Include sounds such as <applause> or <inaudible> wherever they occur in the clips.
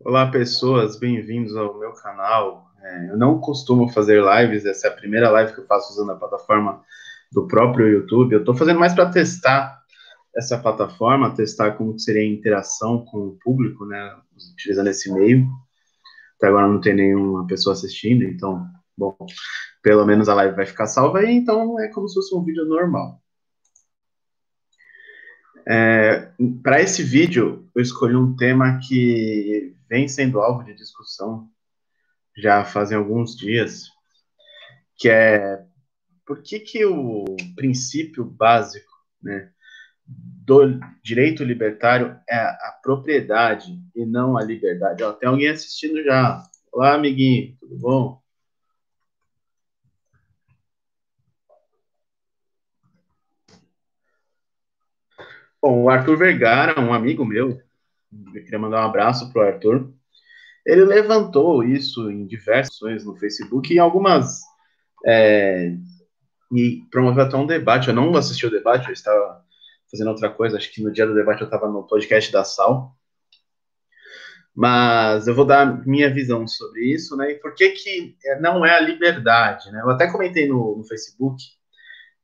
Olá, pessoas, bem-vindos ao meu canal. É, eu não costumo fazer lives, essa é a primeira live que eu faço usando a plataforma do próprio YouTube. Eu estou fazendo mais para testar essa plataforma, testar como seria a interação com o público, né, utilizando esse meio. Até agora não tem nenhuma pessoa assistindo, então, bom, pelo menos a live vai ficar salva aí, então é como se fosse um vídeo normal. É, para esse vídeo, eu escolhi um tema que vem sendo alvo de discussão já fazem alguns dias, que é por que, que o princípio básico né, do direito libertário é a propriedade e não a liberdade. Ó, tem alguém assistindo já. Olá, amiguinho, tudo bom? Bom, o Arthur Vergara, um amigo meu, eu queria mandar um abraço para o Arthur. Ele levantou isso em diversas no Facebook e algumas. É, e promoveu até um debate. Eu não assisti o debate, eu estava fazendo outra coisa. Acho que no dia do debate eu estava no podcast da Sal. Mas eu vou dar minha visão sobre isso, né? E por que, que não é a liberdade, né? Eu até comentei no, no Facebook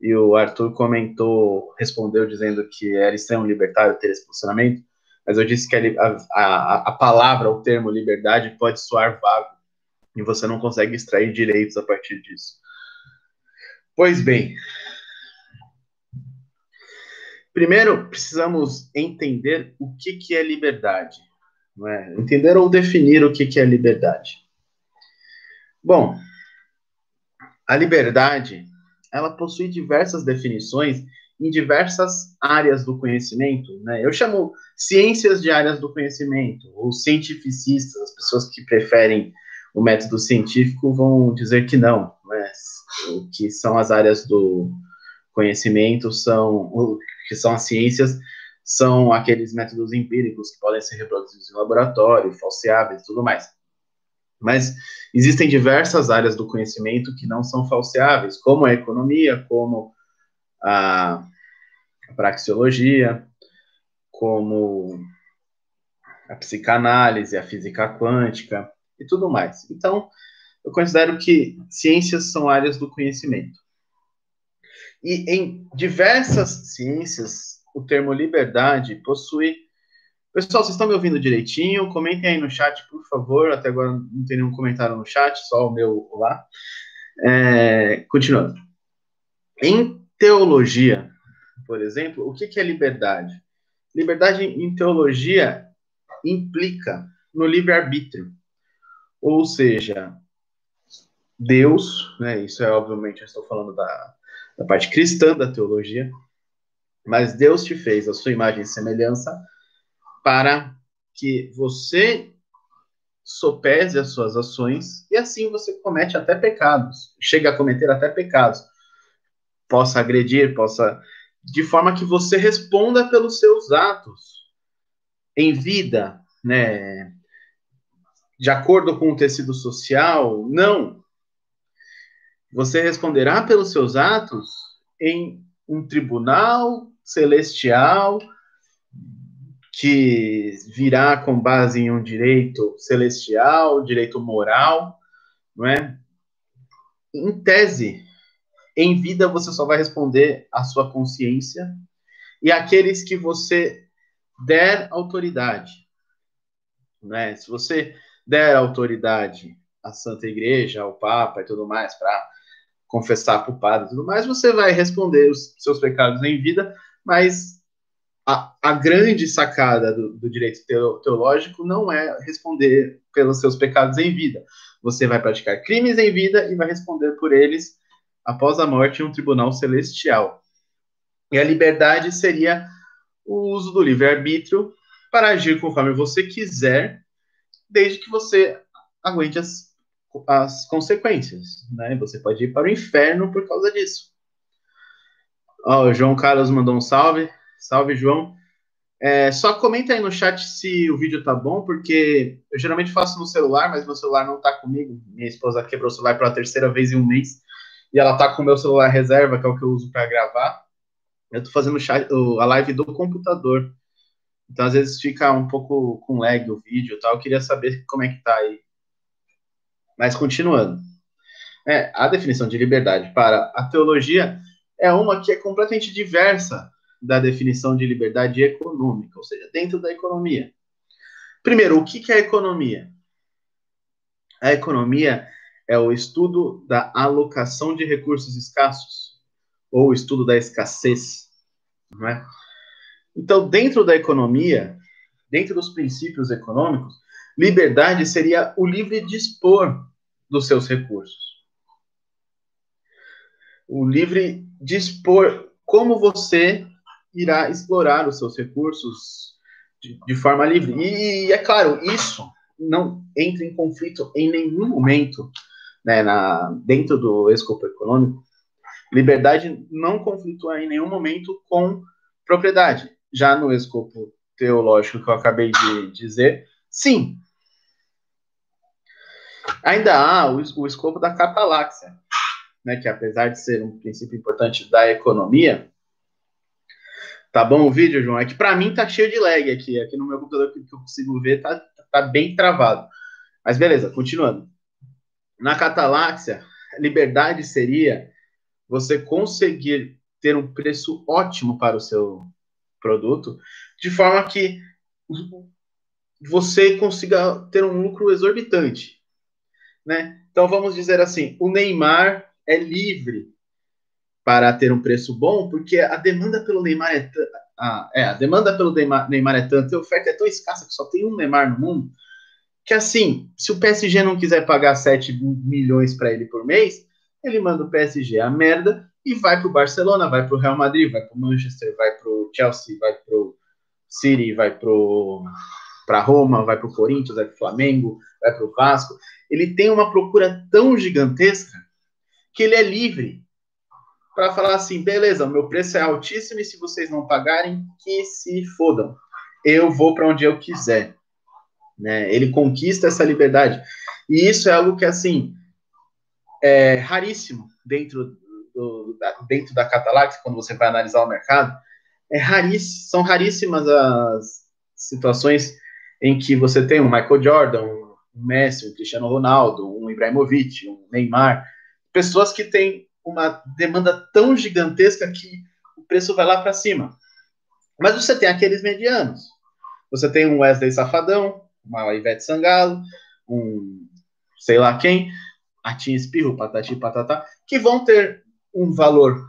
e o Arthur comentou, respondeu dizendo que era extremo libertário ter esse posicionamento mas eu disse que a, a, a palavra, o termo liberdade pode soar vago e você não consegue extrair direitos a partir disso. Pois bem, primeiro precisamos entender o que, que é liberdade, não é? entender ou definir o que, que é liberdade. Bom, a liberdade ela possui diversas definições em diversas áreas do conhecimento, né? Eu chamo ciências de áreas do conhecimento, ou cientificistas, as pessoas que preferem o método científico vão dizer que não, né? O que são as áreas do conhecimento são, o que são as ciências, são aqueles métodos empíricos que podem ser reproduzidos em laboratório, falseáveis e tudo mais. Mas existem diversas áreas do conhecimento que não são falseáveis, como a economia, como a, a praxeologia, como a psicanálise, a física quântica e tudo mais. Então, eu considero que ciências são áreas do conhecimento. E em diversas ciências, o termo liberdade possui. Pessoal, vocês estão me ouvindo direitinho? Comentem aí no chat, por favor. Até agora não tem nenhum comentário no chat, só o meu lá. É, continuando. Em teologia, por exemplo, o que, que é liberdade? Liberdade em teologia implica no livre-arbítrio. Ou seja, Deus, né, isso é obviamente, eu estou falando da, da parte cristã da teologia, mas Deus te fez a sua imagem e semelhança para que você sopese as suas ações e assim você comete até pecados, chega a cometer até pecados possa agredir, possa. De forma que você responda pelos seus atos em vida, né? De acordo com o tecido social, não. Você responderá pelos seus atos em um tribunal celestial que virá com base em um direito celestial, direito moral, não é? Em tese, em vida, você só vai responder à sua consciência e aqueles que você der autoridade. Né? Se você der autoridade à Santa Igreja, ao Papa e tudo mais, para confessar para o padre e tudo mais, você vai responder os seus pecados em vida, mas a, a grande sacada do, do direito teológico não é responder pelos seus pecados em vida. Você vai praticar crimes em vida e vai responder por eles após a morte em um tribunal celestial. E a liberdade seria o uso do livre-arbítrio para agir conforme você quiser, desde que você aguente as, as consequências. Né? Você pode ir para o inferno por causa disso. O João Carlos mandou um salve. Salve, João. É, só comenta aí no chat se o vídeo tá bom, porque eu geralmente faço no celular, mas meu celular não tá comigo. Minha esposa quebrou o celular pela terceira vez em um mês e ela tá com o meu celular reserva, que é o que eu uso para gravar. Eu tô fazendo a live do computador. Então, às vezes, fica um pouco com lag o vídeo e tal. Eu queria saber como é que tá aí. Mas, continuando. É, a definição de liberdade para a teologia é uma que é completamente diversa da definição de liberdade econômica, ou seja, dentro da economia. Primeiro, o que é a economia? A economia é o estudo da alocação de recursos escassos, ou o estudo da escassez. Não é? Então, dentro da economia, dentro dos princípios econômicos, liberdade seria o livre dispor dos seus recursos. O livre dispor como você irá explorar os seus recursos de, de forma livre. E, é claro, isso não entra em conflito em nenhum momento né, na, dentro do escopo econômico. Liberdade não conflitua em nenhum momento com propriedade. Já no escopo teológico que eu acabei de dizer, sim. Ainda há o, o escopo da cataláxia, né, que apesar de ser um princípio importante da economia, Tá bom o vídeo, João? É que para mim tá cheio de lag aqui. Aqui no meu computador que eu consigo ver tá, tá bem travado. Mas beleza, continuando. Na cataláxia, liberdade seria você conseguir ter um preço ótimo para o seu produto, de forma que você consiga ter um lucro exorbitante, né? Então vamos dizer assim, o Neymar é livre para ter um preço bom, porque a demanda pelo Neymar é, a, é, a demanda pelo Neymar é tanta, a oferta é tão escassa que só tem um Neymar no mundo, que assim, se o PSG não quiser pagar 7 milhões para ele por mês, ele manda o PSG a merda e vai para o Barcelona, vai para o Real Madrid, vai para o Manchester, vai para o Chelsea, vai para o City, vai para Roma, vai para o Corinthians, vai para o Flamengo, vai para o Vasco. Ele tem uma procura tão gigantesca que ele é livre para falar assim, beleza, meu preço é altíssimo e se vocês não pagarem, que se fodam. Eu vou para onde eu quiser. Né? Ele conquista essa liberdade. E isso é algo que, assim, é raríssimo dentro, do, dentro da Catalax, quando você vai analisar o mercado. É raríssimo, são raríssimas as situações em que você tem um Michael Jordan, um Messi, um Cristiano Ronaldo, um Ibrahimovic, um Neymar, pessoas que têm uma demanda tão gigantesca que o preço vai lá para cima. Mas você tem aqueles medianos. Você tem um Wesley Safadão, uma Ivete Sangalo, um sei lá quem, Atim Espirro, Patati Patatá, que vão ter um valor,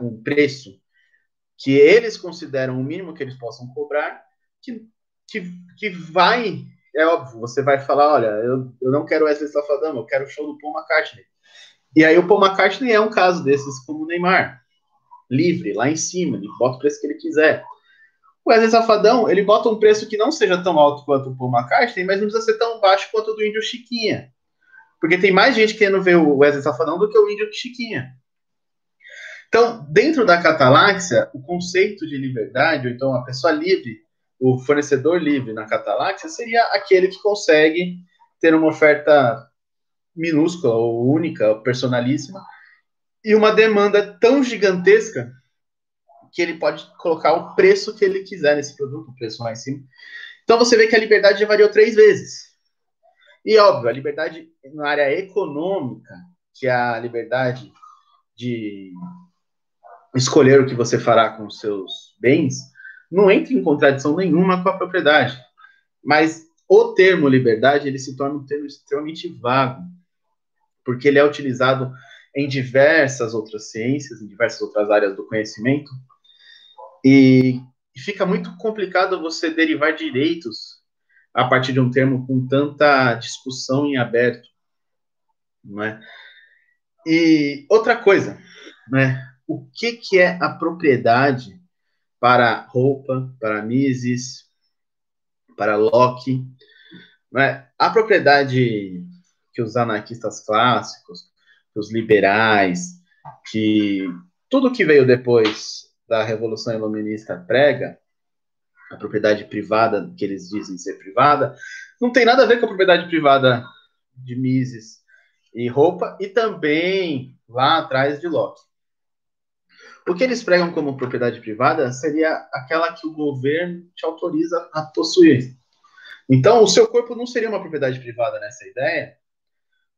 um preço que eles consideram o mínimo que eles possam cobrar, que, que, que vai, é óbvio, você vai falar, olha, eu, eu não quero Wesley Safadão, eu quero o show do Paul McCartney. E aí o Paul McCartney é um caso desses, como o Neymar. Livre, lá em cima, ele bota o preço que ele quiser. O Wesley Safadão, ele bota um preço que não seja tão alto quanto o Paul McCartney, mas não precisa ser tão baixo quanto o do Índio Chiquinha. Porque tem mais gente querendo ver o Wesley Safadão do que o Índio Chiquinha. Então, dentro da cataláxia, o conceito de liberdade, ou então a pessoa livre, o fornecedor livre na cataláxia, seria aquele que consegue ter uma oferta minúscula ou única, personalíssima, e uma demanda tão gigantesca que ele pode colocar o preço que ele quiser nesse produto, o preço lá em cima. Então você vê que a liberdade já variou três vezes. E óbvio, a liberdade na área econômica, que é a liberdade de escolher o que você fará com os seus bens, não entra em contradição nenhuma com a propriedade. Mas o termo liberdade ele se torna um termo extremamente vago porque ele é utilizado em diversas outras ciências, em diversas outras áreas do conhecimento, e fica muito complicado você derivar direitos a partir de um termo com tanta discussão em aberto, não é? E outra coisa, né? O que, que é a propriedade para roupa, para Mises, para Locke? Né? A propriedade que os anarquistas clássicos, os liberais, que tudo que veio depois da Revolução Iluminista prega, a propriedade privada, que eles dizem ser privada, não tem nada a ver com a propriedade privada de Mises e roupa, e também lá atrás de Locke. O que eles pregam como propriedade privada seria aquela que o governo te autoriza a possuir. Então, o seu corpo não seria uma propriedade privada nessa ideia,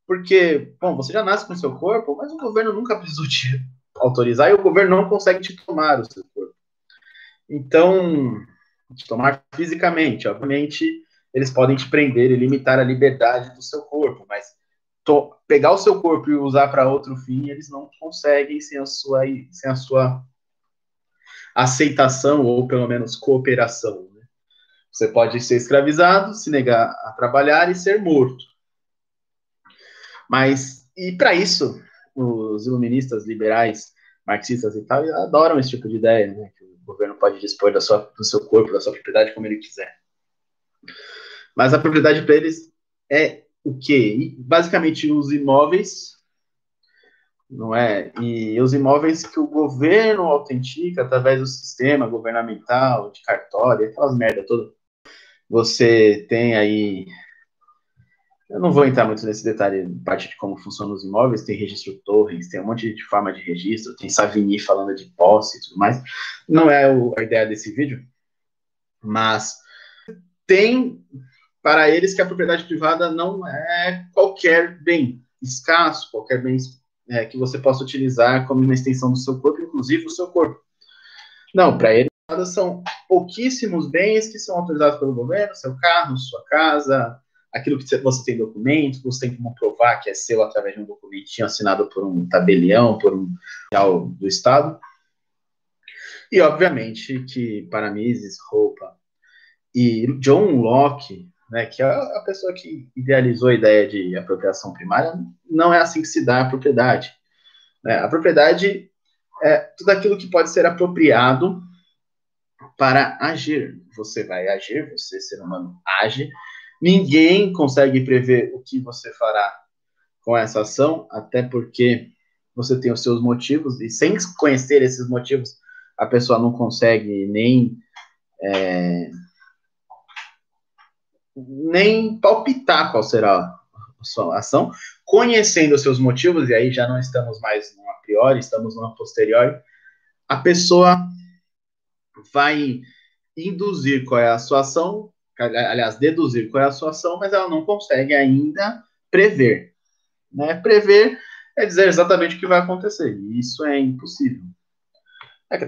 porque, bom, você já nasce com o seu corpo, mas o governo nunca precisou te autorizar e o governo não consegue te tomar o seu corpo. Então, te tomar fisicamente, obviamente, eles podem te prender e limitar a liberdade do seu corpo, mas to, pegar o seu corpo e usar para outro fim, eles não conseguem sem a sua, sem a sua aceitação ou pelo menos cooperação. Né? Você pode ser escravizado, se negar a trabalhar e ser morto. Mas, e para isso, os iluministas liberais, marxistas e tal, adoram esse tipo de ideia, né? que o governo pode dispor da sua, do seu corpo, da sua propriedade como ele quiser. Mas a propriedade para eles é o quê? Basicamente, os imóveis, não é? E os imóveis que o governo autentica através do sistema governamental, de cartório, aquelas merda toda. Você tem aí. Eu não vou entrar muito nesse detalhe, parte de como funcionam os imóveis, tem registro torres, tem um monte de forma de registro, tem Savini falando de posse e tudo mais. Não é a ideia desse vídeo, mas tem para eles que a propriedade privada não é qualquer bem escasso, qualquer bem é, que você possa utilizar como uma extensão do seu corpo, inclusive o seu corpo. Não, para eles são pouquíssimos bens que são autorizados pelo governo, seu carro, sua casa, aquilo que você tem documento, você tem como provar que é seu através de um documentinho assinado por um tabelião, por um do Estado. E, obviamente, que para Mises, roupa e John Locke né, que é a pessoa que idealizou a ideia de apropriação primária, não é assim que se dá a propriedade. Né? A propriedade é tudo aquilo que pode ser apropriado para agir. Você vai agir, você, ser humano, age. Ninguém consegue prever o que você fará com essa ação, até porque você tem os seus motivos, e sem conhecer esses motivos, a pessoa não consegue nem é, nem palpitar qual será a sua ação, conhecendo os seus motivos, e aí já não estamos mais no a priori, estamos no a posteriori, a pessoa vai induzir qual é a sua ação, aliás, deduzir qual é a sua ação, mas ela não consegue ainda prever. Né? Prever é dizer exatamente o que vai acontecer, isso é impossível.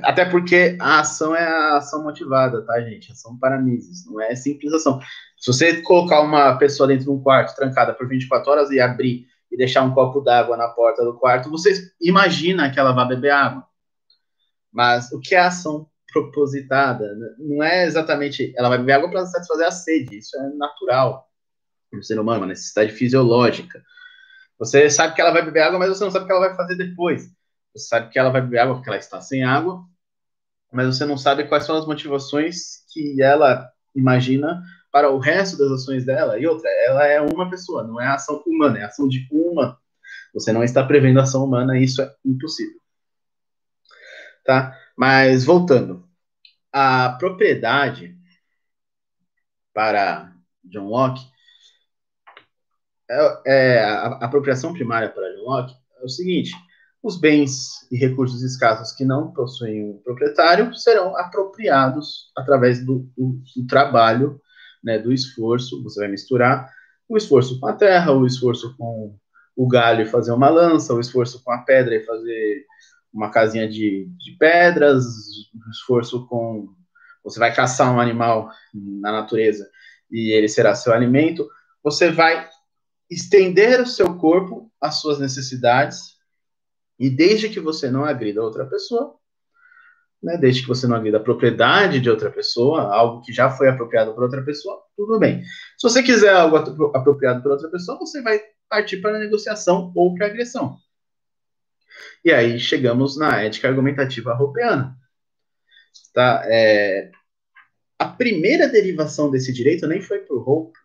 Até porque a ação é a ação motivada, tá, gente? Ação para Mises, não é simples ação. Se você colocar uma pessoa dentro de um quarto trancada por 24 horas e abrir e deixar um copo d'água na porta do quarto, você imagina que ela vai beber água. Mas o que é ação propositada? Não é exatamente ela vai beber água para satisfazer a sede, isso é natural no ser humano, uma necessidade fisiológica. Você sabe que ela vai beber água, mas você não sabe o que ela vai fazer depois. Você sabe que ela vai beber água porque ela está sem água, mas você não sabe quais são as motivações que ela imagina para o resto das ações dela. E outra, ela é uma pessoa, não é ação humana, é ação de uma. Você não está prevendo ação humana, isso é impossível. Tá? Mas voltando, a propriedade para John Locke é, é a, a apropriação primária para John Locke é o seguinte: os bens e recursos escassos que não possuem um proprietário serão apropriados através do, do, do trabalho, né, do esforço. Você vai misturar o esforço com a terra, o esforço com o galho e fazer uma lança, o esforço com a pedra e fazer uma casinha de, de pedras, esforço com. Você vai caçar um animal na natureza e ele será seu alimento. Você vai estender o seu corpo às suas necessidades e desde que você não agrida outra pessoa, né, desde que você não agrida a propriedade de outra pessoa, algo que já foi apropriado por outra pessoa, tudo bem. Se você quiser algo apropriado por outra pessoa, você vai partir para a negociação ou para a agressão. E aí chegamos na ética argumentativa roupeana. Tá? É, a primeira derivação desse direito nem foi por Hope,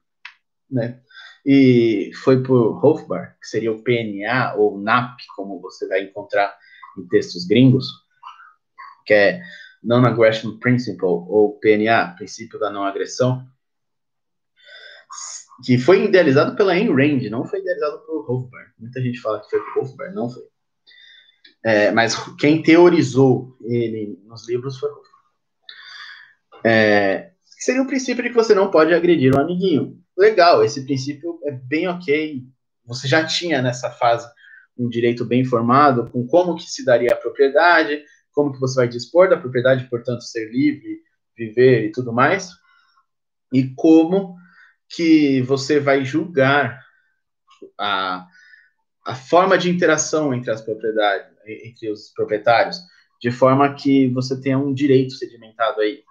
né? e foi por Hofbauer, que seria o PNA ou NAP, como você vai encontrar em textos gringos, que é Non-Aggression Principle, ou PNA, Princípio da Não Agressão, que foi idealizado pela Ayn Rand, não foi idealizado por Hofbauer. Muita gente fala que foi por Hofbauer, não foi. É, mas quem teorizou ele nos livros foi é, seria um princípio de que você não pode agredir um amiguinho. Legal, esse princípio é bem ok. Você já tinha nessa fase um direito bem formado com como que se daria a propriedade, como que você vai dispor da propriedade, portanto, ser livre, viver e tudo mais, e como que você vai julgar a, a forma de interação entre as propriedades, entre os proprietários, de forma que você tenha um direito sedimentado aí.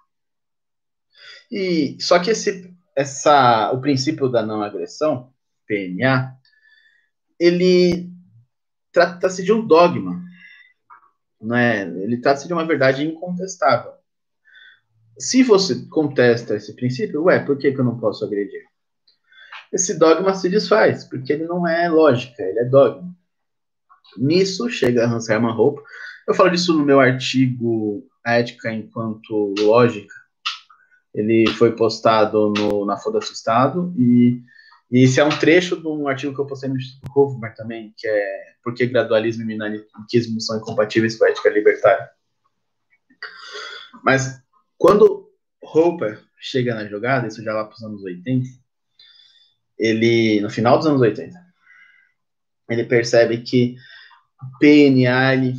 E só que esse, essa, o princípio da não agressão, PNA, ele trata-se de um dogma, não é? Ele trata-se de uma verdade incontestável. Se você contesta esse princípio, ué, por que, que eu não posso agredir? Esse dogma se desfaz, porque ele não é lógica, ele é dogma. Nisso chega Hans Hermann Hoppe. Eu falo disso no meu artigo Ética enquanto Lógica. Ele foi postado no, na Folha do Estado e e esse é um trecho de um artigo que eu postei no Instituto Hofmann também, que é Por que gradualismo e minarquismo são incompatíveis com a ética libertária. Mas quando Hopper chega na jogada, isso já lá para os anos 80, ele, no final dos anos 80, ele percebe que ele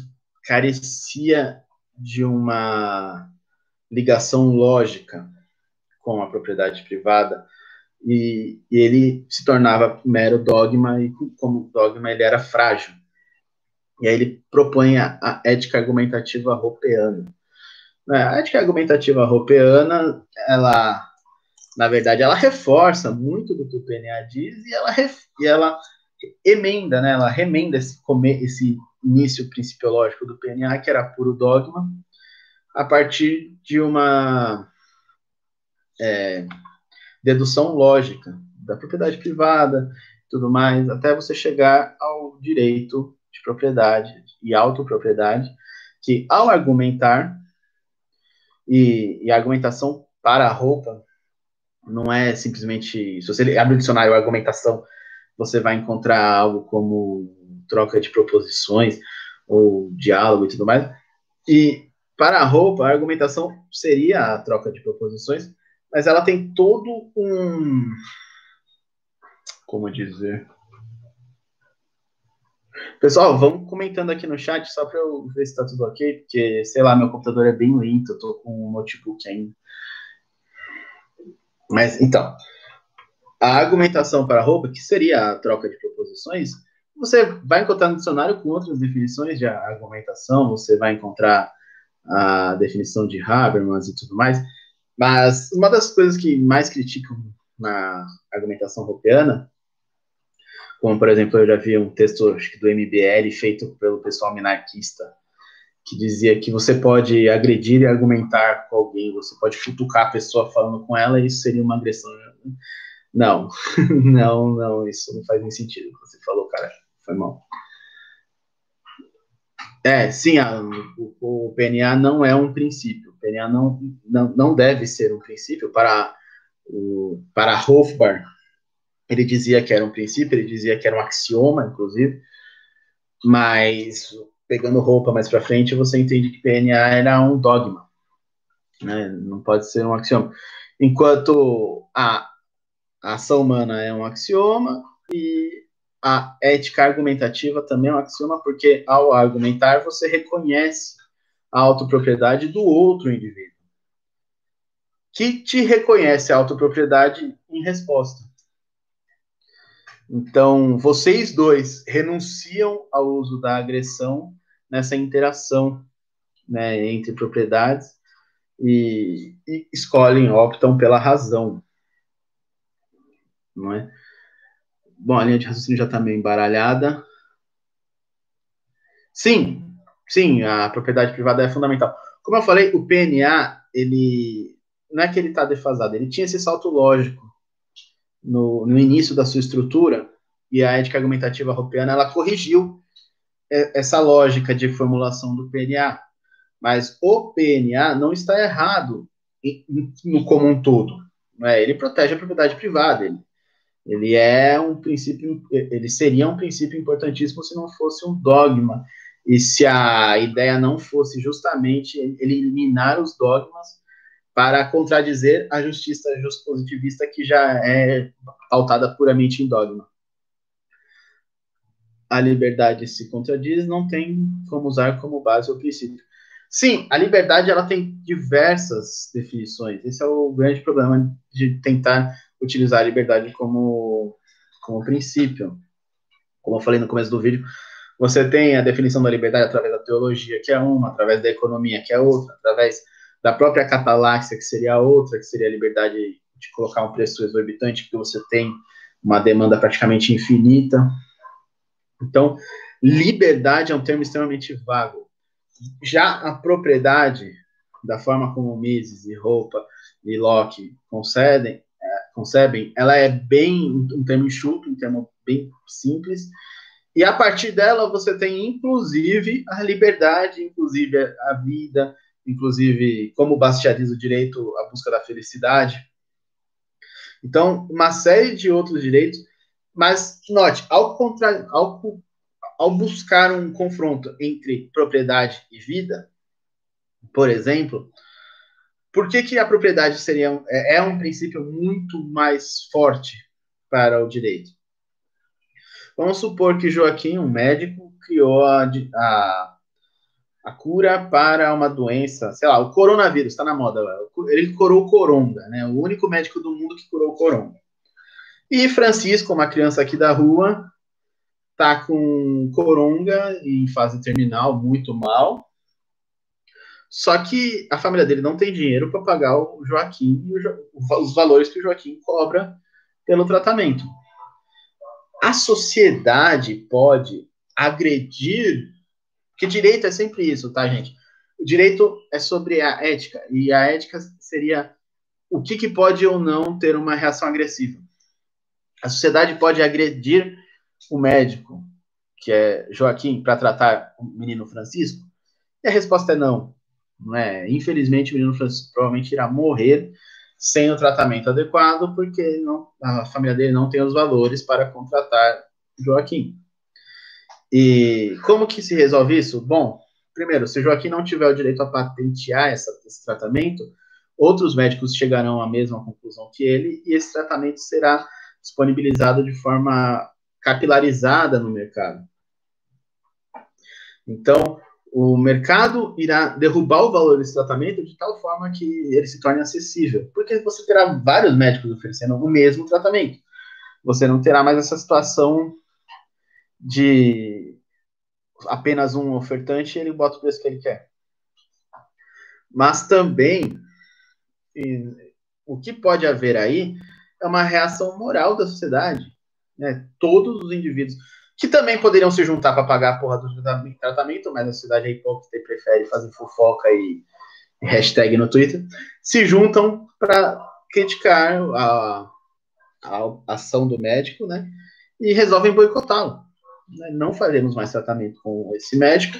carecia de uma ligação lógica com a propriedade privada, e, e, ele se tornava mero dogma, e como dogma ele era frágil. E aí ele propõe a, a ética argumentativa ropeana. Né, a ética argumentativa ropeana, ela, na verdade, ela reforça muito do que o PNA diz e ela, e ela emenda, né, ela remenda esse, esse início principiológico do PNA, que era puro dogma, a partir de uma é, dedução lógica da propriedade privada, tudo mais, até você chegar ao direito de propriedade e autopropriedade, que ao argumentar, e, e a argumentação para a roupa não é simplesmente. Se você abre o dicionário argumentação, você vai encontrar algo como troca de proposições ou diálogo e tudo mais. E para a roupa, a argumentação seria a troca de proposições, mas ela tem todo um. Como dizer? Pessoal, vamos comentando aqui no chat só para eu ver se está tudo ok, porque, sei lá, meu computador é bem lento, eu tô com um notebook ainda. Mas, então, a argumentação para roupa, que seria a troca de proposições, você vai encontrar no dicionário com outras definições de argumentação, você vai encontrar a definição de Habermas e tudo mais. Mas uma das coisas que mais criticam na argumentação ropiana, como por exemplo, eu já vi um texto acho que do MBL feito pelo pessoal minarquista, que dizia que você pode agredir e argumentar com alguém, você pode futucar a pessoa falando com ela e isso seria uma agressão. Não, <laughs> não, não, isso não faz nem sentido. Você falou, cara, foi mal. É, sim, a, o, o, PNA não é um princípio. O PNA não, não, não deve ser um princípio. Para, o, para Hofbauer, ele dizia que era um princípio, ele dizia que era um axioma, inclusive, mas pegando roupa mais para frente, você entende que PNA era um dogma, né? não pode ser um axioma. Enquanto a, a ação humana é um axioma e a ética argumentativa também é um axioma, porque ao argumentar você reconhece a autopropriedade do outro indivíduo, que te reconhece a autopropriedade em resposta. Então, vocês dois renunciam ao uso da agressão nessa interação né, entre propriedades e, e escolhem, optam pela razão, não é? Bom, a linha de raciocínio já está meio embaralhada. Sim, sim, a propriedade privada é fundamental. Como eu falei, o PNA, ele não é que ele está defasado, ele tinha esse salto lógico no, no início da sua estrutura, e a ética argumentativa europeana, ela corrigiu essa lógica de formulação do PNA. Mas o PNA não está errado no como um todo. Né? Ele protege a propriedade privada, ele ele é um princípio, ele seria um princípio importantíssimo se não fosse um dogma e se a ideia não fosse justamente eliminar os dogmas para contradizer a justiça positivista que já é pautada puramente em dogma. A liberdade se contradiz, não tem como usar como base o princípio. Sim, a liberdade ela tem diversas definições. Esse é o grande problema de tentar utilizar a liberdade como, como princípio. Como eu falei no começo do vídeo, você tem a definição da liberdade através da teologia, que é uma, através da economia, que é outra, através da própria cataláxia, que seria outra, que seria a liberdade de colocar um preço exorbitante, porque você tem uma demanda praticamente infinita. Então, liberdade é um termo extremamente vago. Já a propriedade, da forma como Mises e Roupa e Locke concedem, concebem, ela é bem um termo enxuto, um termo bem simples, e a partir dela você tem inclusive a liberdade, inclusive a vida, inclusive como bastianiza o direito à busca da felicidade. Então, uma série de outros direitos, mas note, ao, contra, ao, ao buscar um confronto entre propriedade e vida, por exemplo, por que, que a propriedade seria é, é um princípio muito mais forte para o direito? Vamos supor que Joaquim, um médico, criou a, a a cura para uma doença, sei lá, o coronavírus está na moda. Ele curou o coronga, né? O único médico do mundo que curou o coronga. E Francisco, uma criança aqui da rua, tá com coronga em fase terminal, muito mal. Só que a família dele não tem dinheiro para pagar o Joaquim os valores que o Joaquim cobra pelo tratamento. A sociedade pode agredir porque direito é sempre isso, tá, gente? O direito é sobre a ética, e a ética seria o que, que pode ou não ter uma reação agressiva. A sociedade pode agredir o médico, que é Joaquim, para tratar o menino Francisco? E a resposta é não. Não é? Infelizmente, o menino Francisco provavelmente irá morrer sem o tratamento adequado, porque não, a família dele não tem os valores para contratar Joaquim. E como que se resolve isso? Bom, primeiro, se Joaquim não tiver o direito a patentear essa, esse tratamento, outros médicos chegarão à mesma conclusão que ele e esse tratamento será disponibilizado de forma capilarizada no mercado. Então, o mercado irá derrubar o valor desse tratamento de tal forma que ele se torne acessível, porque você terá vários médicos oferecendo o mesmo tratamento. Você não terá mais essa situação de apenas um ofertante, ele bota o preço que ele quer. Mas também, o que pode haver aí é uma reação moral da sociedade. Né? Todos os indivíduos, que também poderiam se juntar para pagar a porra do tratamento, mas a sociedade é hipócrita e prefere fazer fofoca e hashtag no Twitter, se juntam para criticar a, a ação do médico, né? E resolvem boicotá-lo né, não faremos mais tratamento com esse médico.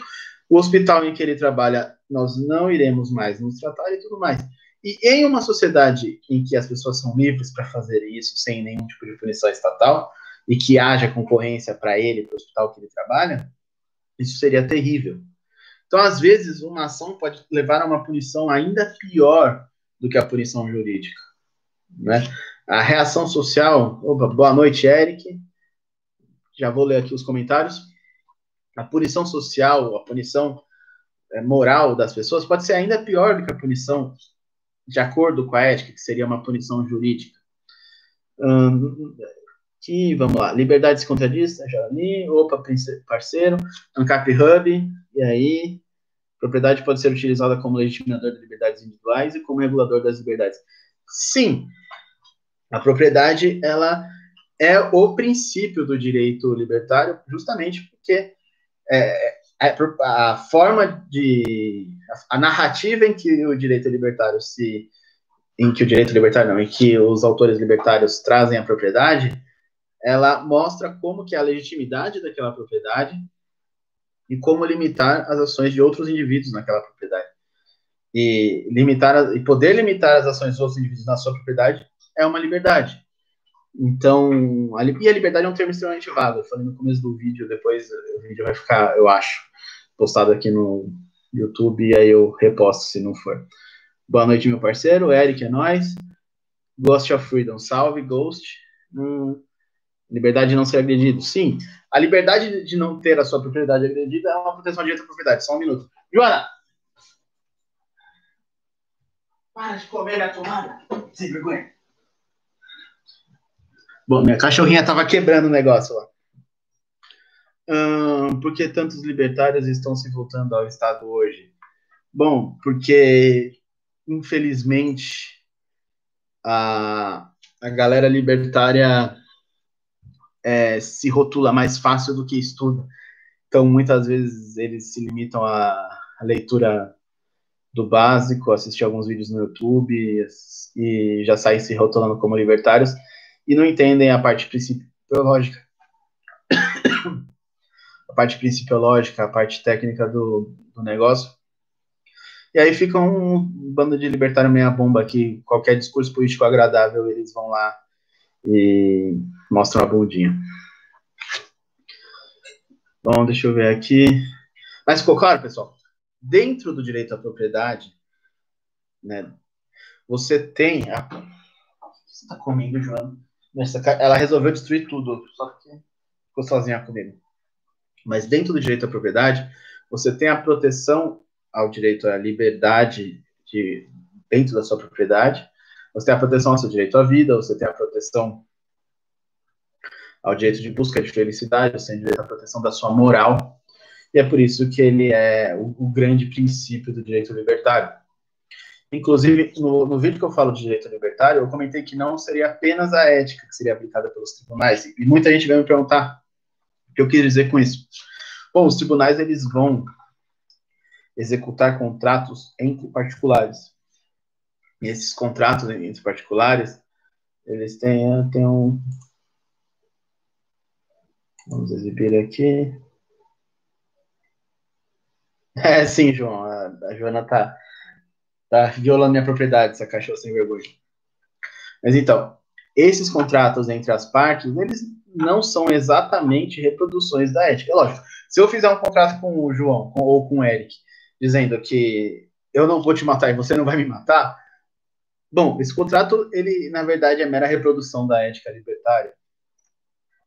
O hospital em que ele trabalha, nós não iremos mais nos tratar e tudo mais. E em uma sociedade em que as pessoas são livres para fazer isso sem nenhum tipo de punição estatal e que haja concorrência para ele, para o hospital que ele trabalha, isso seria terrível. Então, às vezes, uma ação pode levar a uma punição ainda pior do que a punição jurídica. Né? A reação social. Opa, boa noite, Eric já vou ler aqui os comentários. A punição social, a punição é, moral das pessoas pode ser ainda pior do que a punição de acordo com a ética, que seria uma punição jurídica. Aqui, vamos lá. Liberdade se contradiz. Opa, parceiro. Ancap Hub. E aí? Propriedade pode ser utilizada como legitimador de liberdades individuais e como regulador das liberdades. Sim, a propriedade, ela é o princípio do direito libertário, justamente porque é, é, a forma de a narrativa em que o direito libertário se em que o direito libertário não, em que os autores libertários trazem a propriedade, ela mostra como que é a legitimidade daquela propriedade e como limitar as ações de outros indivíduos naquela propriedade. E limitar e poder limitar as ações dos outros indivíduos na sua propriedade é uma liberdade. Então, a, e a liberdade é um termo extremamente vago. Eu falei no começo do vídeo, depois o vídeo vai ficar, eu acho, postado aqui no YouTube e aí eu reposto se não for. Boa noite, meu parceiro. Eric, é nóis. Ghost of Freedom. Salve, Ghost. Hum, liberdade de não ser agredido. Sim, a liberdade de não ter a sua propriedade agredida é uma proteção de direito à propriedade. Só um minuto. Joana! Para de comer minha tomada. Sem vergonha. Bom, minha cachorrinha tava quebrando o negócio lá. Hum, por que tantos libertários estão se voltando ao Estado hoje? Bom, porque, infelizmente, a, a galera libertária é, se rotula mais fácil do que estuda. Então, muitas vezes, eles se limitam à, leitura do básico, assistir alguns vídeos no YouTube e, e já saem se rotulando como libertários e não entendem a parte principiológica. <coughs> a parte principiológica, a parte técnica do, do negócio. E aí fica um bando de libertário meia bomba que qualquer discurso político agradável eles vão lá e mostram a bundinha. Bom, deixa eu ver aqui. Mas ficou claro, pessoal? Dentro do direito à propriedade, né, você tem. A... Você está comendo, Joana? Ela resolveu destruir tudo, só que ficou sozinha comigo. Mas dentro do direito à propriedade, você tem a proteção ao direito à liberdade de, dentro da sua propriedade, você tem a proteção ao seu direito à vida, você tem a proteção ao direito de busca de felicidade, tem direito à proteção da sua moral, e é por isso que ele é o, o grande princípio do direito libertário. Inclusive, no, no, vídeo que eu falo de direito libertário, eu comentei que não seria apenas a ética que seria aplicada pelos tribunais, e muita gente veio me perguntar o que eu quis dizer com isso. Bom, os tribunais, eles vão executar contratos entre particulares. E esses contratos entre particulares, eles têm, têm um. Vamos exibir aqui. <laughs> É, sim, João. A, a Joana tá, tá violando minha propriedade, essa cachorra sem vergonha. Mas então, esses contratos entre as partes, eles não são exatamente reproduções da ética. É lógico, se eu fizer um contrato com o João com, ou com o Eric, dizendo que eu não vou te matar e você não vai me matar, bom, esse contrato, ele, na verdade, é mera reprodução da ética libertária.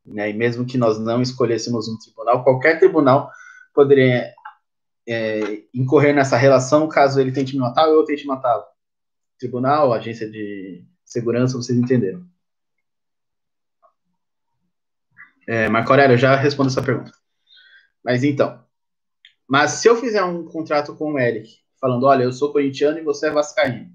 Né? E mesmo que nós não escolhêssemos um tribunal, qualquer tribunal poderia é, incorrer nessa relação caso ele tente me matar ou eu tente matá-lo. Tribunal, agência de segurança, vocês entenderam. É, Marco Aurélio, eu já respondo essa pergunta. Mas então, mas se eu fizer um contrato com o Eric, falando, olha, eu sou corintiano e você é vascaíno,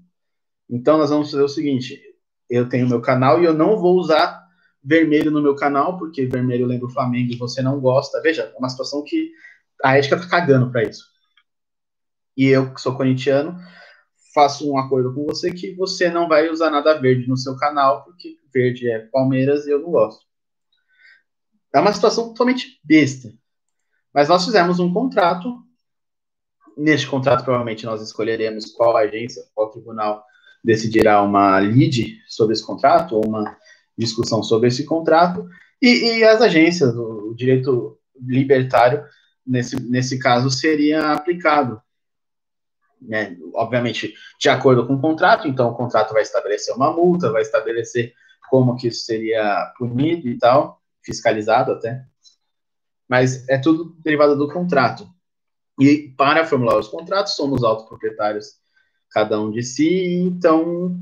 então nós vamos fazer o seguinte, eu tenho meu canal e eu não vou usar vermelho no meu canal, porque vermelho lembra o Flamengo e você não gosta. Veja, é uma situação que a ética tá cagando para isso. E eu, que sou corintiano, faço um acordo com você que você não vai usar nada verde no seu canal, porque verde é Palmeiras e eu não gosto. É uma situação totalmente besta. Mas nós fizemos um contrato. Neste contrato, provavelmente, nós escolheremos qual agência, qual tribunal decidirá uma lead sobre esse contrato, ou uma discussão sobre esse contrato, e, e as agências, o, o direito libertário, nesse, nesse caso, seria aplicado. Né? Obviamente, de acordo com o contrato, então o contrato vai estabelecer uma multa, vai estabelecer como que isso seria punido e tal, fiscalizado até mas é tudo derivado do contrato. E para formular os contratos, somos autoproprietários, cada um de si, então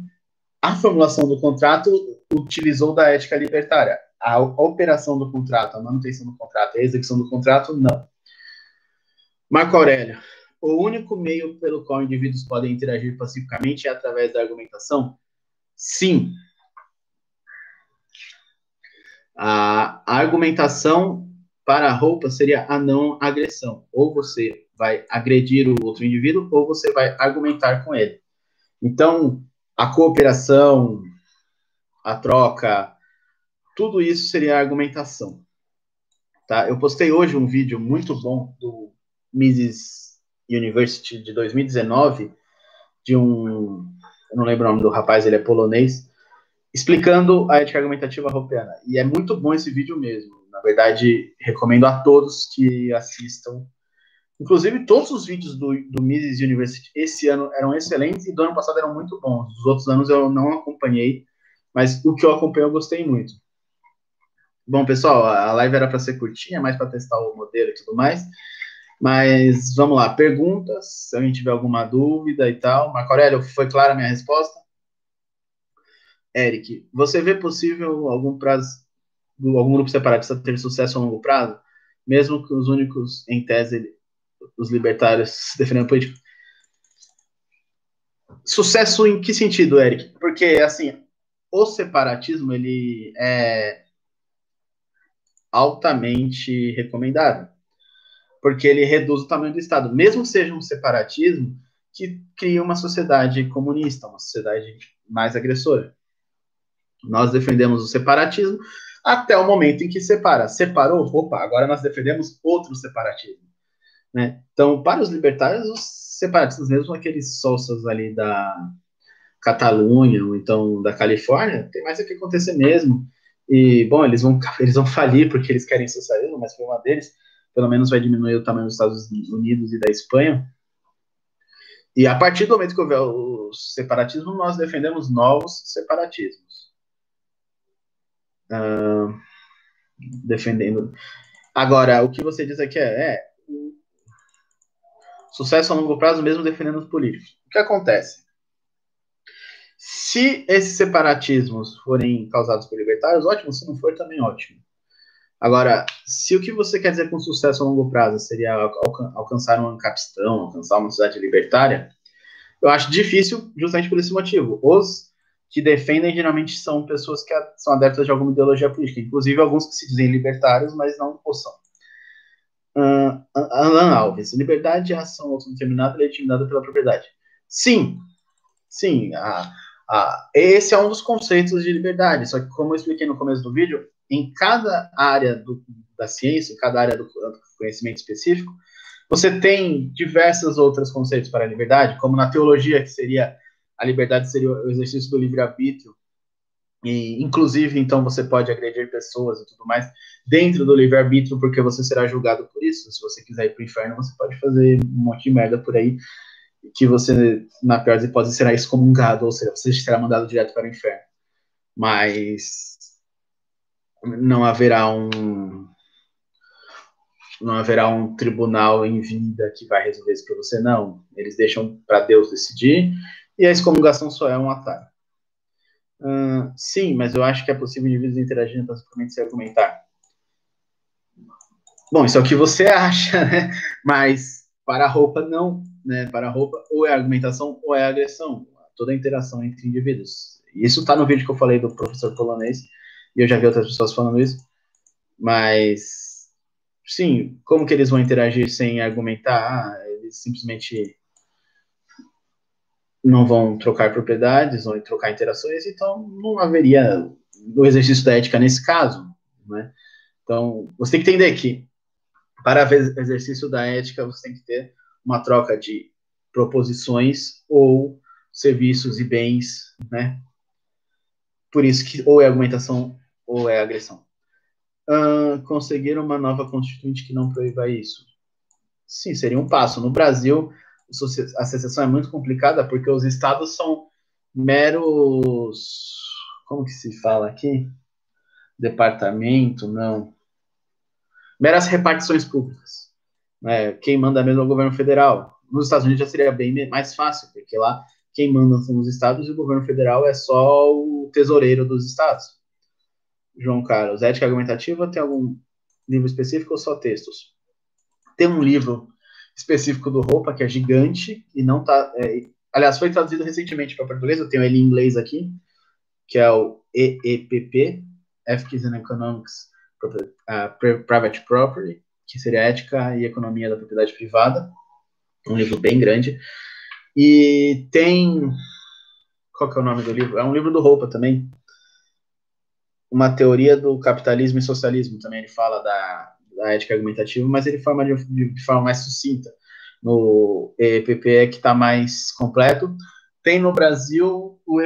a formulação do contrato utilizou da ética libertária. A operação do contrato, a manutenção do contrato, a execução do contrato, não. Marco Aurélio, o único meio pelo qual indivíduos podem interagir pacificamente é através da argumentação? Sim. A argumentação para a roupa seria a não agressão. Ou você vai agredir o outro indivíduo, ou você vai argumentar com ele. Então, a cooperação, a troca, tudo isso seria argumentação. Tá? Eu postei hoje um vídeo muito bom do Mises University de 2019, de um, eu não lembro o nome do rapaz, ele é polonês, explicando a ética argumentativa roupiana. E é muito bom esse vídeo mesmo. Na verdade, recomendo a todos que assistam, Inclusive, todos os vídeos do, do Mises University esse ano eram excelentes e do ano passado eram muito bons. Os outros anos eu não acompanhei, mas o que eu acompanhei eu gostei muito. Bom, pessoal, a live era para ser curtinha, mais para testar o modelo e tudo mais. Mas vamos lá, perguntas, se alguém tiver alguma dúvida e tal. Marco Aurélio, foi clara a minha resposta? Eric, você vê possível algum prazo, algum grupo separatista ter sucesso a longo prazo? Mesmo que os únicos, em tese, os libertários defendendo a política. Sucesso em que sentido, Eric? Porque, assim, o separatismo, ele é altamente recomendável. Porque ele reduz o tamanho do Estado. Mesmo seja um separatismo que cria uma sociedade comunista, uma sociedade mais agressora. Nós defendemos o separatismo até o momento em que separa. Separou, opa, agora nós defendemos outro separatismo. Né? Então, para os libertários, os separatistas, mesmo aqueles solsas ali da Catalunha ou então da Califórnia, tem mais o que acontecer mesmo. E, bom, eles vão, <laughs> eles vão falir porque eles querem socialismo, mas foi uma deles. Pelo menos vai diminuir o tamanho dos Estados Unidos e da Espanha. E a partir do momento que houver o separatismo, nós defendemos novos separatismos. Uh, defendendo. Agora, o que você diz aqui é, é Sucesso a longo prazo, mesmo defendendo os políticos. O que acontece? Se esses separatismos forem causados por libertários, ótimo. Se não for, também ótimo. Agora, se o que você quer dizer com sucesso a longo prazo seria alcançar um capistão, alcançar uma sociedade libertária, eu acho difícil justamente por esse motivo. Os que defendem geralmente são pessoas que são adeptas de alguma ideologia política, inclusive alguns que se dizem libertários, mas não o são. Uh, Alan Alves, liberdade de ação autodeterminada legitimada pela propriedade. Sim, sim, a, a, esse é um dos conceitos de liberdade, só que como eu expliquei no começo do vídeo, em cada área do, da ciência, em cada área do, do conhecimento específico, você tem diversos outros conceitos para a liberdade, como na teologia, que seria a liberdade seria o exercício do livre-arbítrio, e, inclusive, então, você pode agredir pessoas e tudo mais dentro do livre-arbítrio, porque você será julgado por isso. Se você quiser ir para o inferno, você pode fazer um monte de merda por aí, que você, na pior das hipóteses, será excomungado, ou seja, você será mandado direto para o inferno. Mas não haverá um. Não haverá um tribunal em vida que vai resolver isso para você, não. Eles deixam para Deus decidir, e a excomungação só é um atalho. Sim, mas eu acho que é possível indivíduos interagirem pacificamente sem argumentar. Bom, isso é o que você <laughs> acha, né? Mas para a roupa, não. Né? Para a roupa, ou é argumentação ou é agressão. Toda a interação entre indivíduos. Isso está no vídeo que eu falei do professor polonês, e eu já vi outras pessoas falando isso. Mas, sim, como que eles vão interagir sem argumentar? Ah, eles simplesmente não vão trocar propriedades, vão trocar interações, então não haveria o exercício da ética nesse caso. Né? Então, você tem que entender que para exercício da ética você tem que ter uma troca de proposições ou serviços e bens, né? Por isso que ou é argumentação ou é agressão. Uh, conseguir uma nova constituinte que não proíba isso? Sim, seria um passo. No Brasil, a secessão é muito complicada porque os estados são meros. Como que se fala aqui? Departamento, não. Meras repartições públicas. Né? Quem manda mesmo é o governo federal. Nos Estados Unidos já seria bem mais fácil, porque lá quem manda são os estados e o governo federal é só o tesoureiro dos estados. João Carlos, ética argumentativa tem algum livro específico ou só textos? Tem um livro específico do Roupa, que é gigante, e não tá. É, aliás, foi traduzido recentemente para português, eu tenho ele em inglês aqui, que é o EEPP, Ethics and Economics uh, Private Property, que seria Ética e Economia da Propriedade Privada, um livro bem grande. E tem. Qual que é o nome do livro? É um livro do Roupa também. Uma teoria do capitalismo e socialismo também. Ele fala da, da ética argumentativa, mas ele forma de, de forma mais sucinta. No EPP é que está mais completo. Tem no Brasil o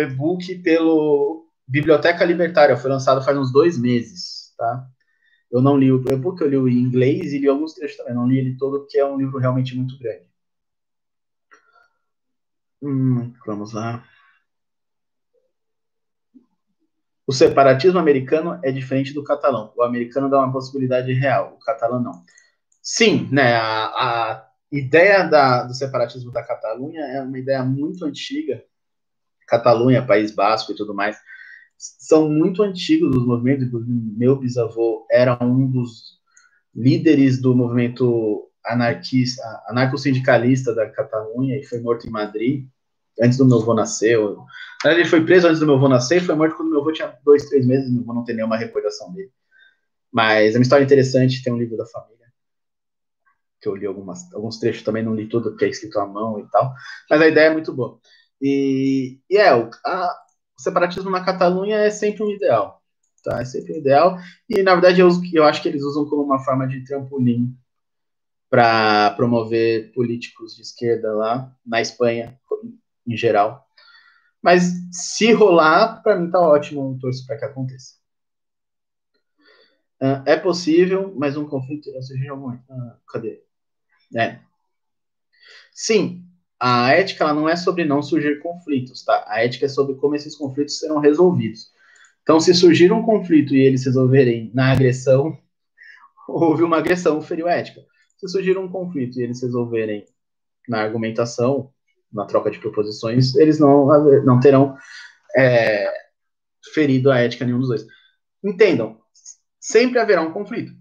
e-book pelo Biblioteca Libertária, foi lançado faz uns dois meses, tá? Eu não li o porque eu li o em inglês e li alguns trechos também. Não li ele todo porque é um livro realmente muito grande. Hum, vamos lá. O separatismo americano é diferente do catalão. O americano dá uma possibilidade real, o catalão não. Sim, né? A, a ideia da, do separatismo da Catalunha é uma ideia muito antiga. Catalunha, País Basco e tudo mais são muito antigos os movimentos. Meu bisavô era um dos líderes do movimento anarquista, anarco-sindicalista da Catalunha e foi morto em Madrid antes do meu avô nascer. Ele foi preso antes do meu avô nascer e foi morto quando meu avô tinha dois, três meses. Meu avô não tem nenhuma recordação dele. Mas é uma história interessante. Tem um livro da família que eu li algumas, alguns trechos também, não li tudo porque é escrito à mão e tal. Mas a ideia é muito boa. E, e é, a, o separatismo na Catalunha é sempre um ideal. Tá? É sempre um ideal. E, na verdade, eu, eu acho que eles usam como uma forma de trampolim para promover políticos de esquerda lá na Espanha, em geral. Mas se rolar, para mim tá ótimo, torço para que aconteça. Uh, é possível, mas um conflito. Uh, cadê? É. Sim, a ética ela não é sobre não surgir conflitos, tá? A ética é sobre como esses conflitos serão resolvidos. Então, se surgir um conflito e eles resolverem na agressão, <laughs> houve uma agressão, feriu a ética. Se surgir um conflito e eles resolverem na argumentação, na troca de proposições, eles não, não terão é, ferido a ética nenhum dos dois. Entendam, sempre haverá um conflito.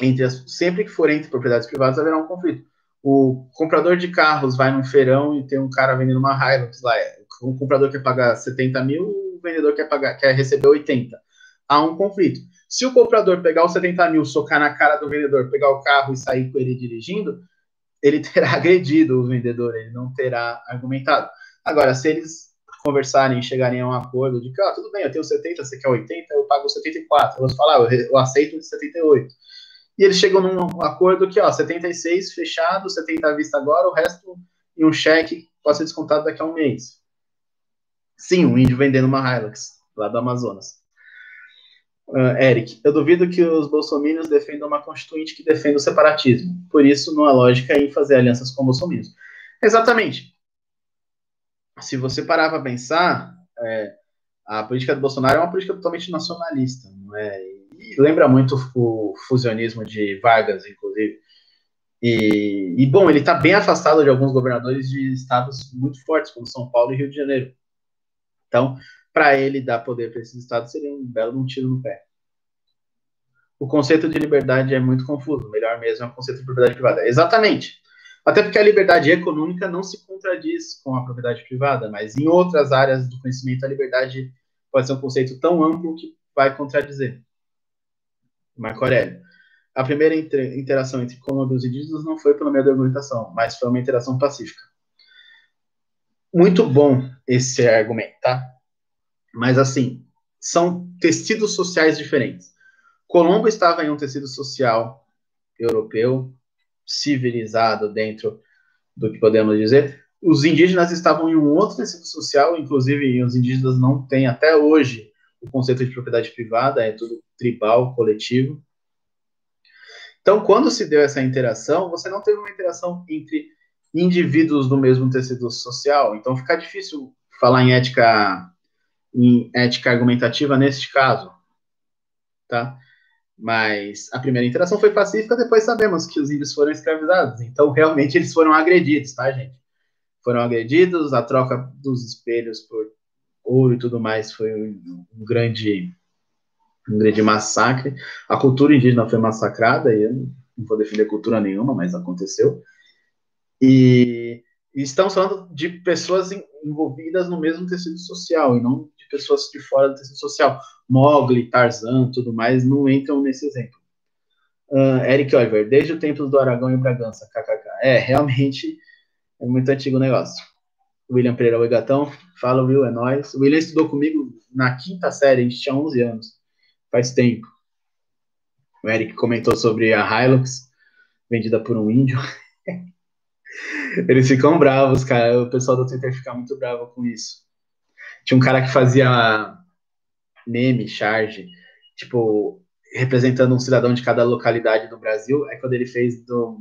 Entre as, sempre que for entre propriedades privadas, haverá um conflito o comprador de carros vai num feirão e tem um cara vendendo uma Hilux lá. O comprador quer pagar 70 mil, o vendedor quer, pagar, quer receber 80. Há um conflito. Se o comprador pegar os 70 mil, socar na cara do vendedor, pegar o carro e sair com ele dirigindo, ele <laughs> terá agredido o vendedor, ele não terá argumentado. Agora, se eles conversarem e chegarem a um acordo de que, ah, tudo bem, eu tenho 70, você quer 80, eu pago 74. Eu vou falar, eu aceito de 78 e eles chegam num acordo que, ó, 76 fechado, 70 à vista agora, o resto em um cheque pode ser descontado daqui a um mês. Sim, um índio vendendo uma Hilux, lá do Amazonas. Uh, Eric, eu duvido que os bolsominions defendam uma constituinte que defenda o separatismo. Por isso, não há lógica em fazer alianças com bolsominions. Exatamente. Se você parar para pensar, é, a política do Bolsonaro é uma política totalmente nacionalista, não é? lembra muito o fusionismo de Vargas, inclusive. E, e bom, ele está bem afastado de alguns governadores de estados muito fortes, como São Paulo e Rio de Janeiro. Então, para ele dar poder para esses estados seria um belo um tiro no pé. O conceito de liberdade é muito confuso. Melhor mesmo é o conceito de propriedade privada. Exatamente. Até porque a liberdade econômica não se contradiz com a propriedade privada, mas em outras áreas do conhecimento a liberdade pode ser um conceito tão amplo que vai contradizer. Marco Aurélio. A primeira interação entre Colombo e indígenas não foi pela meio da argumentação, mas foi uma interação pacífica. Muito bom esse argumento, tá? Mas assim, são tecidos sociais diferentes. Colombo estava em um tecido social europeu, civilizado dentro do que podemos dizer. Os indígenas estavam em um outro tecido social, inclusive os indígenas não têm até hoje o conceito de propriedade privada, é tudo tribal, coletivo. Então, quando se deu essa interação, você não teve uma interação entre indivíduos do mesmo tecido social. Então, fica difícil falar em ética em ética argumentativa neste caso, tá? Mas a primeira interação foi pacífica, depois sabemos que os índios foram escravizados. Então, realmente, eles foram agredidos, tá, gente? Foram agredidos, a troca dos espelhos por ouro e tudo mais foi um, grande um grande massacre. A cultura indígena foi massacrada, e eu não vou defender cultura nenhuma, mas aconteceu. E, e estamos falando de pessoas envolvidas no mesmo tecido social, e não pessoas de fora do tecido social. Mogli, Tarzan, tudo mais, não entram nesse exemplo. Uh, Eric Oliver, desde o tempo do Aragão e Bragança, kkk. É, realmente é muito antigo o negócio. William Pereira, oi gatão. Fala, Will, é nóis. O William estudou comigo na quinta série, a gente tinha 11 anos faz tempo. O Eric comentou sobre a Hilux, vendida por um índio. <laughs> Eles ficam bravos, cara. O pessoal do Twitter fica muito bravo com isso. Tinha um cara que fazia meme, charge. Tipo, representando um cidadão de cada localidade do Brasil, é quando ele fez do,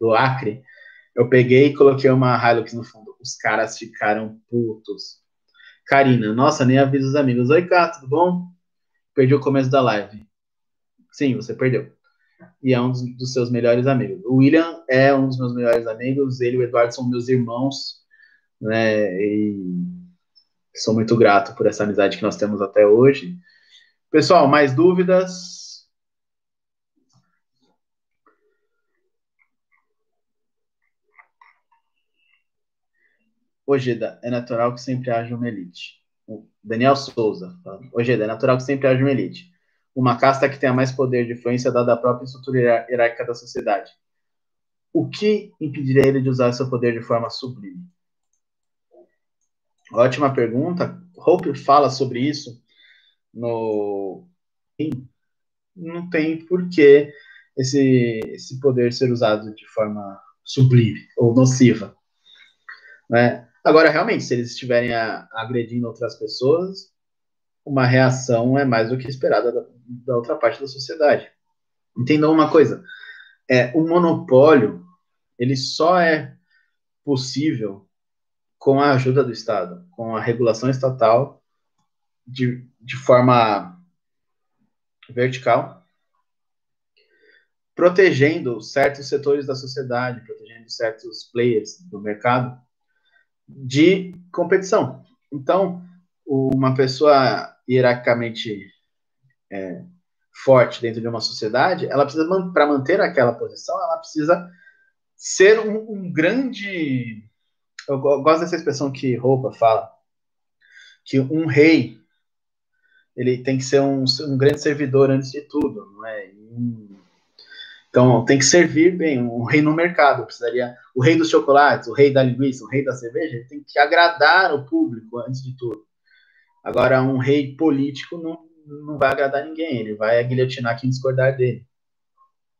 do Acre, eu peguei e coloquei uma Hilux no fundo. Os caras ficaram putos. Karina, nossa, nem avisa os amigos. Oi, Cá, tudo bom? Perdi o começo da live. Sim, você perdeu. E é um dos, dos, seus melhores amigos. O William é um dos meus melhores amigos. Ele e o Eduardo são meus irmãos, né? E sou muito grato por essa amizade que nós temos até hoje. Pessoal, mais dúvidas? Ojeda, é natural que sempre haja uma elite. Daniel Souza, Ojeda, é natural que sempre haja uma elite uma casta que tenha mais poder de influência dada a própria estrutura hierárquica da sociedade. O que impediria ele de usar seu poder de forma sublime? Ótima pergunta. Hope fala sobre isso no. Não tem por que esse, esse poder ser usado de forma sublime ou nociva. Né? Agora, realmente, se eles estiverem agredindo outras pessoas, uma reação é mais do que esperada da, da outra parte da sociedade. Entendam uma coisa: é, o monopólio ele só é possível com a ajuda do Estado, com a regulação estatal de, de forma vertical, protegendo certos setores da sociedade, protegendo certos players do mercado de competição. Então, uma pessoa hierarquicamente é, forte dentro de uma sociedade, ela precisa, para manter aquela posição, ela precisa ser um, um grande. Eu gosto dessa expressão que Roupa fala, que um rei ele tem que ser um, um grande servidor antes de tudo, não é? então tem que servir bem, um rei no mercado, precisaria o rei dos chocolates, o rei da linguiça, o rei da cerveja, ele tem que agradar o público antes de tudo. Agora, um rei político não, não vai agradar ninguém, ele vai guilhotinar quem discordar dele.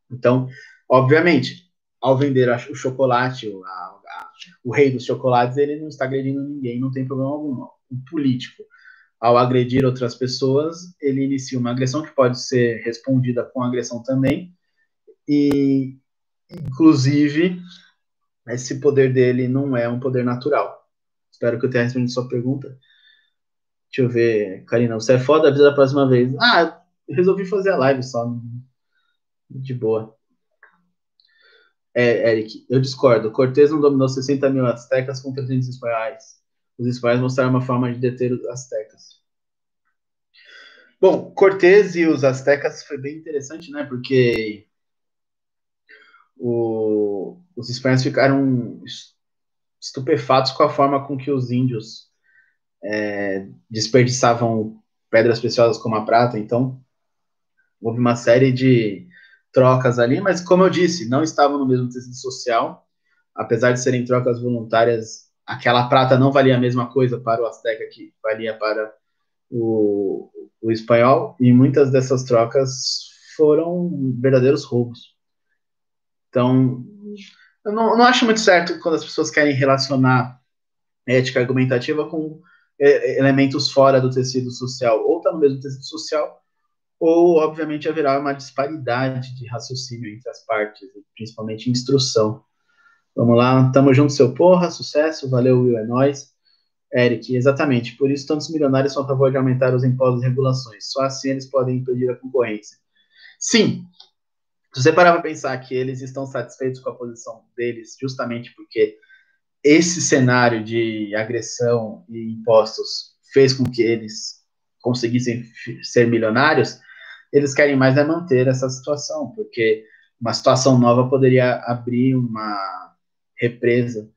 Então, obviamente, ao vender o chocolate, a, o rei dos chocolates, ele não está agredindo ninguém, não tem problema algum. O político, ao agredir outras pessoas, ele inicia uma agressão que pode ser respondida com agressão também, e, inclusive, esse poder dele não é um poder natural. Espero que eu tenha respondido sua pergunta. Deixa eu ver, Karina, você é foda, avisa da próxima vez. Ah, resolvi fazer a live só. De boa. É, Eric, eu discordo. Cortez não dominou 60 mil astecas com 300 espanhóis. Os espanhóis mostraram uma forma de deter os astecas. Bom, Cortez e os astecas foi bem interessante, né? Porque o, os espanhóis ficaram estupefatos com a forma com que os índios é, desperdiçavam pedras preciosas como a prata, então houve uma série de trocas ali, mas como eu disse, não estavam no mesmo tecido social, apesar de serem trocas voluntárias, aquela prata não valia a mesma coisa para o Azteca que valia para o, o espanhol, e muitas dessas trocas foram verdadeiros roubos. Então, eu não, não acho muito certo quando as pessoas querem relacionar ética argumentativa com é, elementos fora do tecido social, ou está no mesmo tecido social, ou, obviamente, haverá uma disparidade de raciocínio entre as partes, principalmente instrução. Vamos lá, tamo junto, seu porra, sucesso, valeu, Will, é nóis. Eric, exatamente, por isso tantos milionários são a favor de aumentar os impostos e regulações, só assim eles podem impedir a concorrência. Sim, se você parar para pensar que eles estão satisfeitos com a posição deles, justamente porque esse cenário de agressão e impostos fez com que eles conseguissem ser milionários, eles querem mais é manter essa situação, porque uma situação nova poderia abrir uma represa,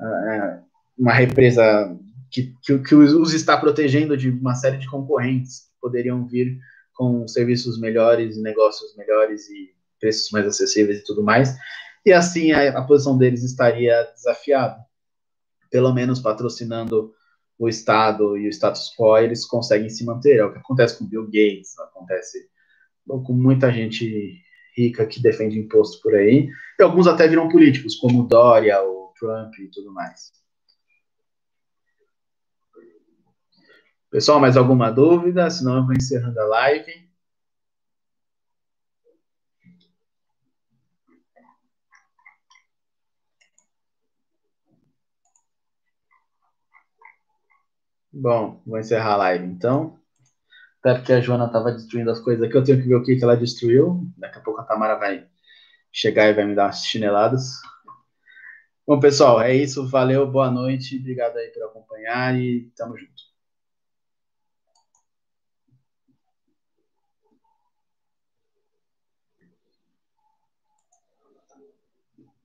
ah, uma represa que, que, que os está protegendo de uma série de concorrentes que poderiam vir com serviços melhores, negócios melhores e preços mais acessíveis e tudo mais, e assim a, a posição deles estaria desafiada. Pelo menos patrocinando o Estado e o status quo, eles conseguem se manter. É o que acontece com Bill Gates, acontece com muita gente rica que defende imposto por aí. E alguns até viram políticos, como Dória, o Trump e tudo mais. Pessoal, mais alguma dúvida? Senão eu vou encerrando a live. Bom, vou encerrar a live então. Espero que a Joana estava destruindo as coisas aqui. Eu tenho que ver o que, que ela destruiu. Daqui a pouco a Tamara vai chegar e vai me dar umas chineladas. Bom, pessoal, é isso. Valeu, boa noite. Obrigado aí por acompanhar e tamo junto.